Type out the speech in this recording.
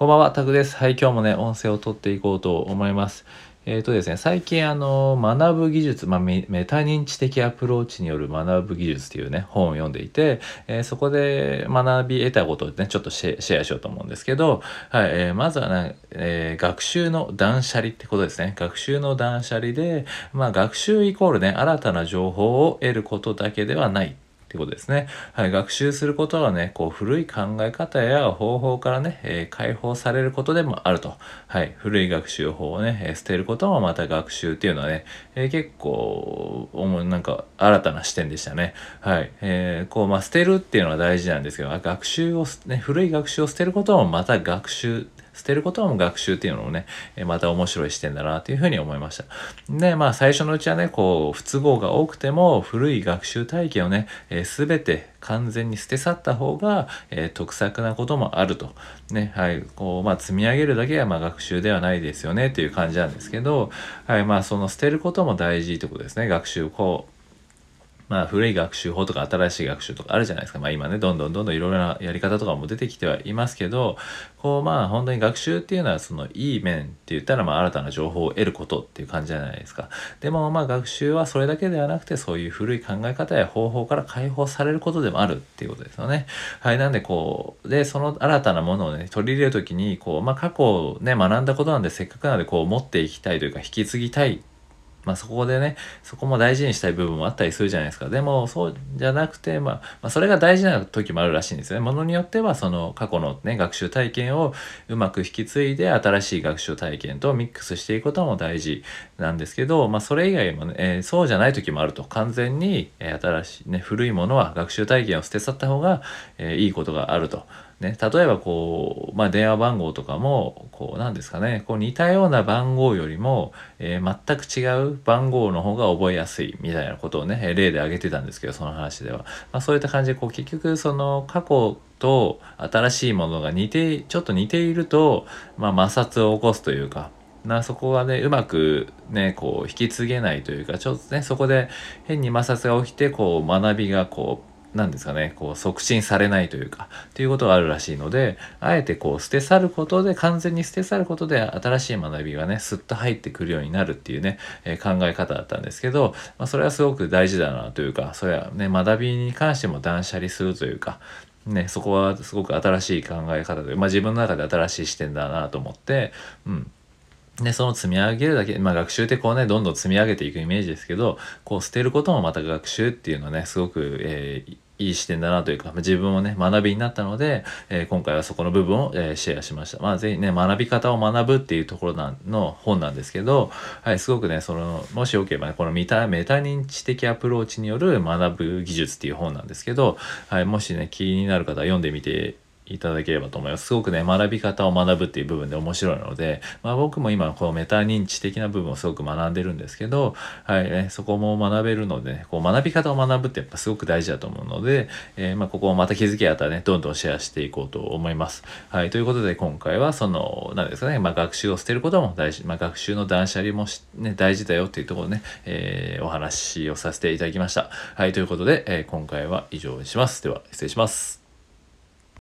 こんばんは、タグです。はい、今日もね、音声を取っていこうと思います。えっ、ー、とですね、最近あの、学ぶ技術、まあメ、タ認知的アプローチによる学ぶ技術っていうね、本を読んでいて、えー、そこで学び得たことをね、ちょっとシェアしようと思うんですけど、はい、えー、まずはね、え学習の断捨離ってことですね。学習の断捨離で、まあ、学習イコールね、新たな情報を得ることだけではない。ってことですね。はい、学習することはね、こう古い考え方や方法からね、えー、解放されることでもあると。はい、古い学習法をね、えー、捨てることもまた学習っていうのはね、えー、結構、なんか新たな視点でしたね。はい、えー、こう、まあ、捨てるっていうのは大事なんですけど、学習を、ね、古い学習を捨てることもまた学習捨てることも学習っていうのもね、また面白い視点だなというふうに思いました。で、まあ最初のうちはね、こう、不都合が多くても古い学習体験をね、す、え、べ、て完全に捨て去った方が、えー、得策なこともあると。ね、はい、こう、まあ積み上げるだけがまあ学習ではないですよねっていう感じなんですけど、はい、まあその捨てることも大事ってことですね、学習。こう、まあ古い学習法とか新しい学習とかあるじゃないですか。まあ今ね、どんどんどんどんいろいろなやり方とかも出てきてはいますけど、こうまあ本当に学習っていうのはそのいい面って言ったらまあ新たな情報を得ることっていう感じじゃないですか。でもまあ学習はそれだけではなくてそういう古い考え方や方法から解放されることでもあるっていうことですよね。はい。なんでこう、で、その新たなものをね、取り入れるときに、こう、まあ過去ね、学んだことなんでせっかくなんでこう持っていきたいというか引き継ぎたいまあそこでね、そこも大事にしたい部分もあったりするじゃないですか。でも、そうじゃなくて、まあ、まあ、それが大事な時もあるらしいんですよね。ものによっては、その過去のね、学習体験をうまく引き継いで、新しい学習体験とミックスしていくことも大事なんですけど、まあそれ以外もね、えー、そうじゃない時もあると。完全に、え、新しいね、古いものは学習体験を捨て去った方が、えー、いいことがあると。ね、例えばこう、まあ、電話番号とかも、こう、なんですかね、こう似たような番号よりも、えー、全く違う番号の方が覚えやすいみたいなことをね、例で挙げてたんですけど、その話では。まあ、そういった感じで、こう、結局、その、過去と新しいものが似て、ちょっと似ていると、まあ、摩擦を起こすというか、なそこがねうまくねこう引き継げないというかちょっとねそこで変に摩擦が起きてこう学びがこうなんですかね、こう促進されないというか、っていうことがあるらしいので、あえてこう捨て去ることで、完全に捨て去ることで新しい学びがね、スッと入ってくるようになるっていうね、えー、考え方だったんですけど、まあ、それはすごく大事だなというか、それはね、学びに関しても断捨離するというか、ね、そこはすごく新しい考え方で、まあ自分の中で新しい視点だなと思って、うん。で、その積み上げるだけ、まあ学習ってこうね、どんどん積み上げていくイメージですけど、こう捨てることもまた学習っていうのね、すごく、えー、いい視点だなというか、自分もね、学びになったので、えー、今回はそこの部分を、えー、シェアしました。まあ、ぜひね、学び方を学ぶっていうところなの本なんですけど、はい、すごくね、その、もしよければね、このメタ、メタ認知的アプローチによる学ぶ技術っていう本なんですけど、はい、もしね、気になる方は読んでみていただければと思います。すごくね、学び方を学ぶっていう部分で面白いので、まあ僕も今このメタ認知的な部分をすごく学んでるんですけど、はい、ね、そこも学べるので、ね、こう学び方を学ぶってやっぱすごく大事だと思うので、えー、まあここをまた気づきあったらね、どんどんシェアしていこうと思います。はい、ということで今回はその、何ですかね、まあ学習を捨てることも大事、まあ学習の断捨離もね、大事だよっていうところね、えー、お話をさせていただきました。はい、ということで、えー、今回は以上にします。では、失礼します。